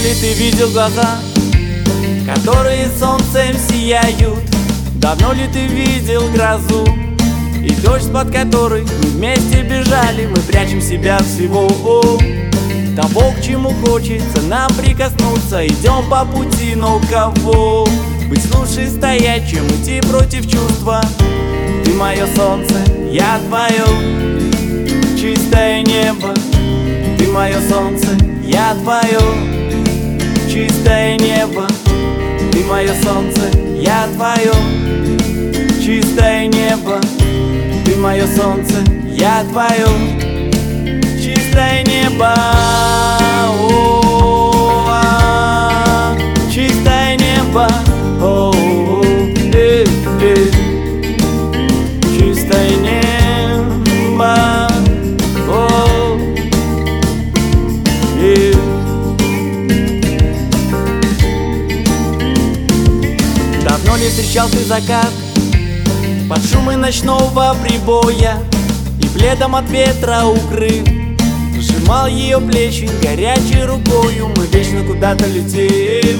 ли ты видел глаза, которые солнцем сияют? Давно ли ты видел грозу и дождь, под которой мы вместе бежали? Мы прячем себя всего того, к чему хочется нам прикоснуться Идем по пути, но кого? Быть лучше стоять, чем идти против чувства Ты мое солнце, я твое чистое небо Ты мое солнце, я твое чистое небо Ты мое солнце, я твое. Чистое небо Ты мое солнце, я твое. Чистое небо Давно не встречал ты закат Под шумы ночного прибоя И пледом от ветра укрыв. Сжимал ее плечи горячей рукою Мы вечно куда-то летим.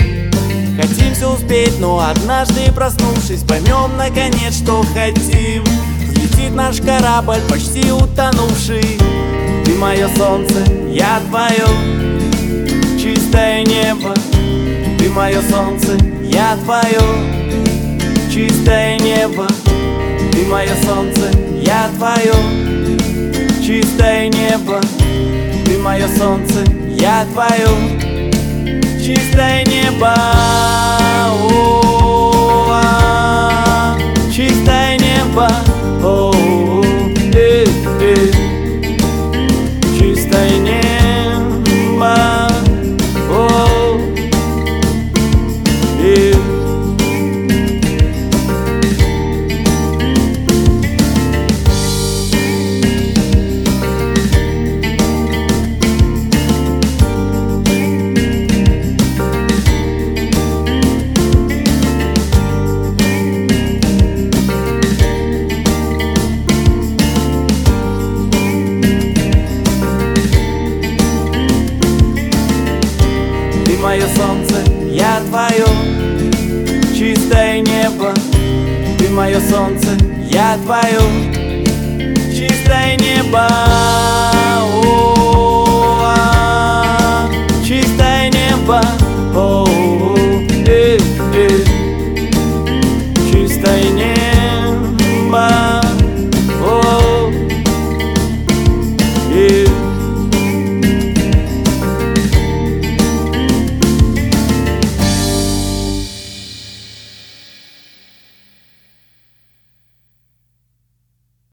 Хотим все успеть, но однажды проснувшись Поймем наконец, что хотим. Взлетит наш корабль, почти утонувший. Ты мое солнце, я твое чистое небо. Ты мое солнце, я твое чистое небо Ты мое солнце, я твое. Чистое небо Ты мое солнце, я твое. Чистое небо О, мое солнце, я твое чистое небо. Ты мое солнце, я твое чистое небо